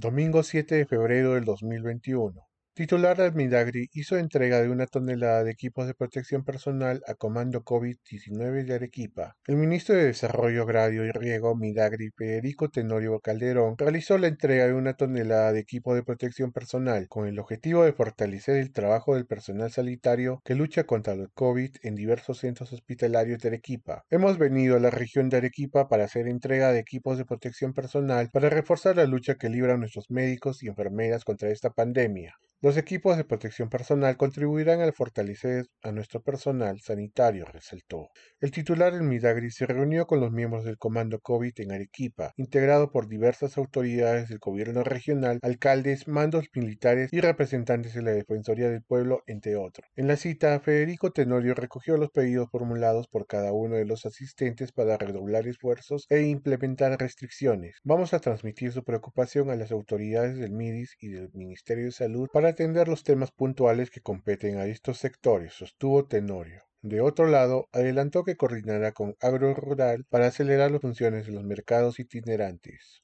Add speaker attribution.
Speaker 1: Domingo 7 de febrero del 2021. Titular del Midagri hizo entrega de una tonelada de equipos de protección personal a Comando COVID-19 de Arequipa. El ministro de Desarrollo Agrario y Riego Midagri, Federico Tenorio Calderón, realizó la entrega de una tonelada de equipos de protección personal con el objetivo de fortalecer el trabajo del personal sanitario que lucha contra el COVID en diversos centros hospitalarios de Arequipa. Hemos venido a la región de Arequipa para hacer entrega de equipos de protección personal para reforzar la lucha que libran nuestros médicos y enfermeras contra esta pandemia. Los equipos de protección personal contribuirán al fortalecer a nuestro personal sanitario, resaltó. El titular del Midagri se reunió con los miembros del Comando COVID en Arequipa, integrado por diversas autoridades del gobierno regional, alcaldes, mandos militares y representantes de la Defensoría del Pueblo, entre otros. En la cita, Federico Tenorio recogió los pedidos formulados por cada uno de los asistentes para redoblar esfuerzos e implementar restricciones. Vamos a transmitir su preocupación a las autoridades del MIDIS y del Ministerio de Salud atender los temas puntuales que competen a estos sectores, sostuvo Tenorio. De otro lado, adelantó que coordinará con Agro Rural para acelerar las funciones de los mercados itinerantes.